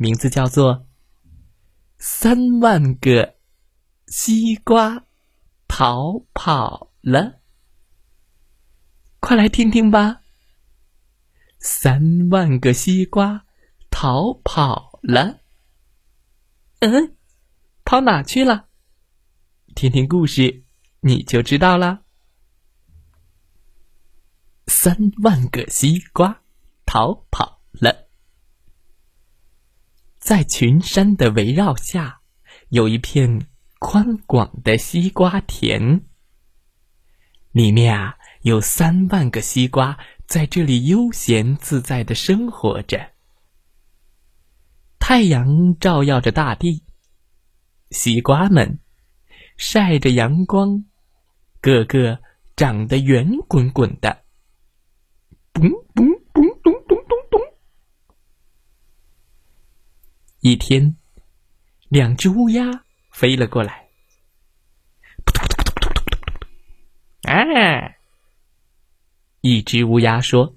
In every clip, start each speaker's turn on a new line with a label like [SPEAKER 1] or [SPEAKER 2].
[SPEAKER 1] 名字叫做《三万个西瓜逃跑了》，快来听听吧！三万个西瓜逃跑了，嗯，跑哪去了？听听故事你就知道了。三万个西瓜逃跑了。在群山的围绕下，有一片宽广的西瓜田。里面啊，有三万个西瓜在这里悠闲自在的生活着。太阳照耀着大地，西瓜们晒着阳光，个个长得圆滚滚的。嘣一天，两只乌鸦飞了过来。啊！一只乌鸦说：“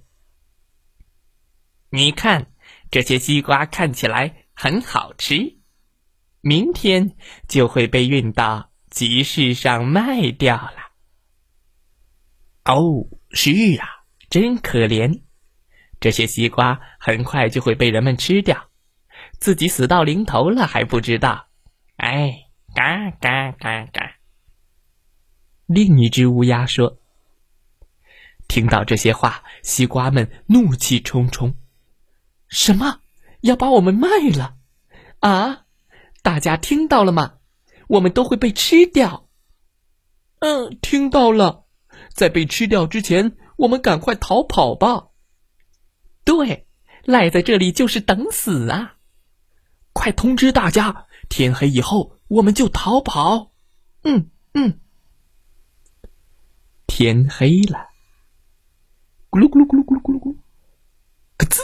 [SPEAKER 1] 你看，这些西瓜看起来很好吃，明天就会被运到集市上卖掉了。”哦，是啊，真可怜！这些西瓜很快就会被人们吃掉。自己死到临头了还不知道，哎，嘎嘎嘎嘎！另一只乌鸦说：“听到这些话，西瓜们怒气冲冲，什么要把我们卖了？啊！大家听到了吗？我们都会被吃掉。嗯，听到了，在被吃掉之前，我们赶快逃跑吧。对，赖在这里就是等死啊！”快通知大家，天黑以后我们就逃跑。嗯嗯。天黑了，咕噜咕噜咕噜咕噜咕噜咕，咯吱，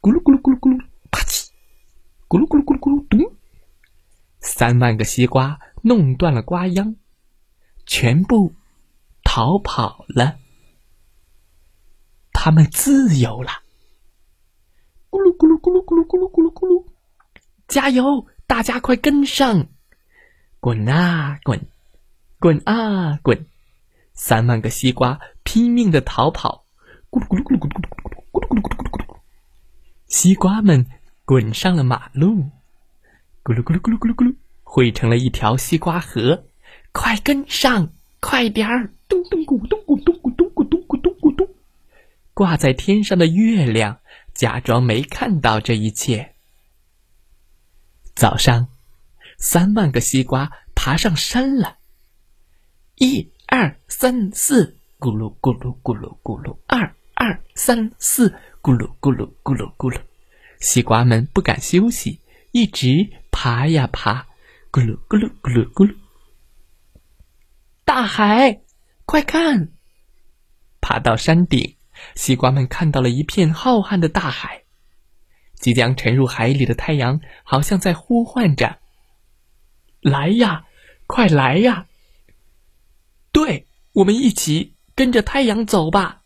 [SPEAKER 1] 咕噜咕噜咕噜咕噜，啪叽，咕噜咕噜咕噜咕噜咚。三万个西瓜弄断了瓜秧，全部逃跑了。他们自由了。咕噜咕噜咕噜咕噜咕噜咕噜咕噜。加油！大家快跟上，滚啊滚，滚啊滚！三万个西瓜拼命的逃跑，咕噜咕噜咕噜咕噜咕噜咕噜咕噜咕噜咕噜咕噜。西瓜们滚上了马路，咕噜咕噜咕噜咕噜咕噜，汇成了一条西瓜河。快跟上，快点儿！咚咚咕咚咕咚咕咚咕咚咕咚咕咚。挂在天上的月亮假装没看到这一切。早上，三万个西瓜爬上山了。一二三四，咕噜咕噜咕噜咕噜；二二三四，咕噜咕噜咕噜咕噜。西瓜们不敢休息，一直爬呀爬，咕噜咕噜咕噜咕噜。大海，快看！爬到山顶，西瓜们看到了一片浩瀚的大海。即将沉入海里的太阳，好像在呼唤着：“来呀，快来呀！”对，我们一起跟着太阳走吧。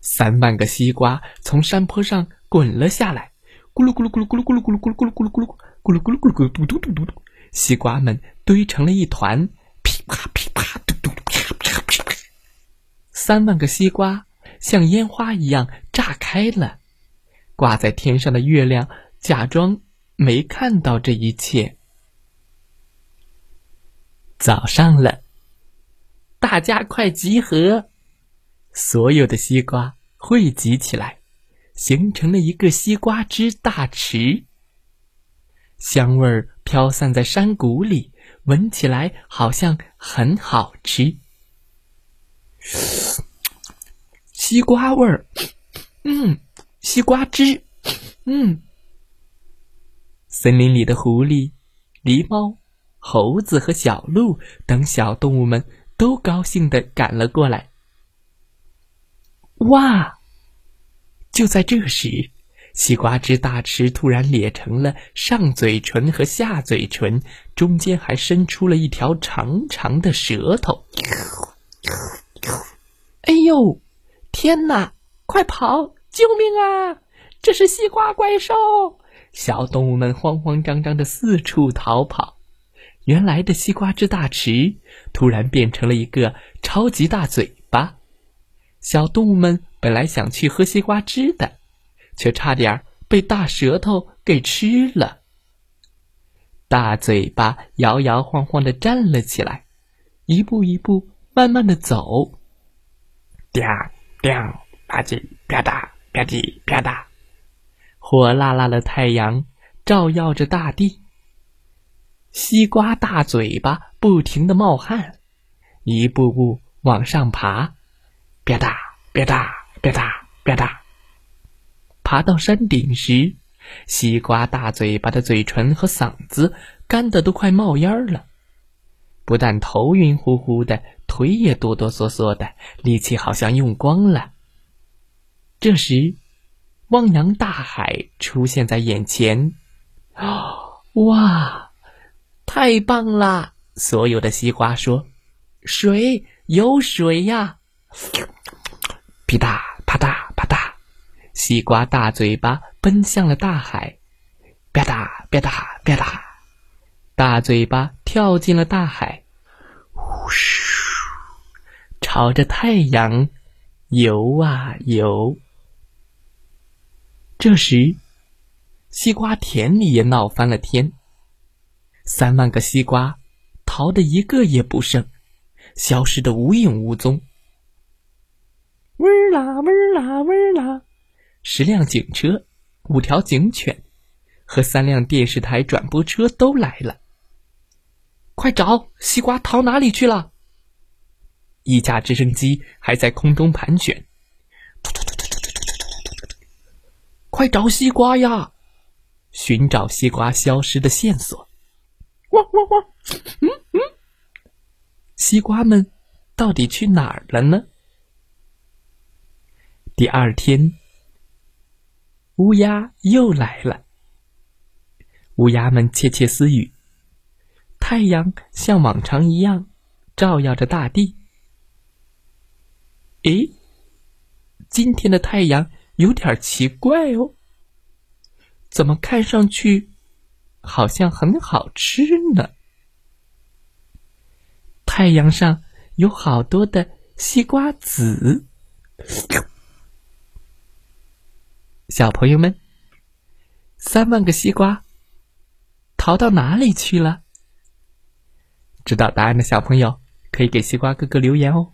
[SPEAKER 1] 三万个西瓜从山坡上滚了下来，咕噜咕噜咕噜咕噜咕噜咕噜咕噜咕噜咕噜咕噜咕噜咕噜咕噜咕噜咕嘟嘟嘟嘟嘟，西瓜们堆成了一团，噼啪噼啪嘟嘟啪啪噼啪。三万个西瓜像烟花一样炸开了。挂在天上的月亮假装没看到这一切。早上了，大家快集合！所有的西瓜汇集起来，形成了一个西瓜汁大池。香味儿飘散在山谷里，闻起来好像很好吃。西瓜味儿，嗯。西瓜汁，嗯，森林里的狐狸、狸猫、猴子和小鹿等小动物们都高兴的赶了过来。哇！就在这时，西瓜汁大池突然咧成了上嘴唇和下嘴唇，中间还伸出了一条长长的舌头。哎呦！天哪！快跑！救命啊！这是西瓜怪兽！小动物们慌慌张张的四处逃跑。原来的西瓜汁大池突然变成了一个超级大嘴巴。小动物们本来想去喝西瓜汁的，却差点被大舌头给吃了。大嘴巴摇摇晃晃的站了起来，一步一步慢慢的走。
[SPEAKER 2] 掉掉吧唧啪嗒吧唧啪嗒，
[SPEAKER 1] 火辣辣的太阳照耀着大地。西瓜大嘴巴不停的冒汗，一步步往上爬，
[SPEAKER 2] 啪嗒啪嗒啪嗒啪嗒。
[SPEAKER 1] 爬到山顶时，西瓜大嘴巴的嘴唇和嗓子干得都快冒烟了，不但头晕乎乎的。腿也哆哆嗦嗦的，力气好像用光了。这时，汪洋大海出现在眼前，哇，太棒了！所有的西瓜说：“水，有水呀！”
[SPEAKER 2] 噼嗒啪嗒啪嗒，
[SPEAKER 1] 西瓜大嘴巴奔向了大海，
[SPEAKER 2] 啪嗒啪嗒啪嗒，
[SPEAKER 1] 大嘴巴跳进了大海，
[SPEAKER 2] 呼嘘。
[SPEAKER 1] 朝着太阳游啊游。这时，西瓜田里也闹翻了天。三万个西瓜逃得一个也不剩，消失得无影无踪。嗡啦嗡啦嗡啦，十辆警车、五条警犬和三辆电视台转播车都来了。快找西瓜逃哪里去了？一架直升机还在空中盘旋，快找西瓜呀！寻找西瓜消失的线索。汪汪汪！嗯嗯，西瓜们到底去哪儿了呢？第二天，乌鸦又来了。乌鸦们窃窃私语。太阳像往常一样照耀着大地。诶，今天的太阳有点奇怪哦。怎么看上去好像很好吃呢？太阳上有好多的西瓜籽。小朋友们，三万个西瓜逃到哪里去了？知道答案的小朋友可以给西瓜哥哥留言哦。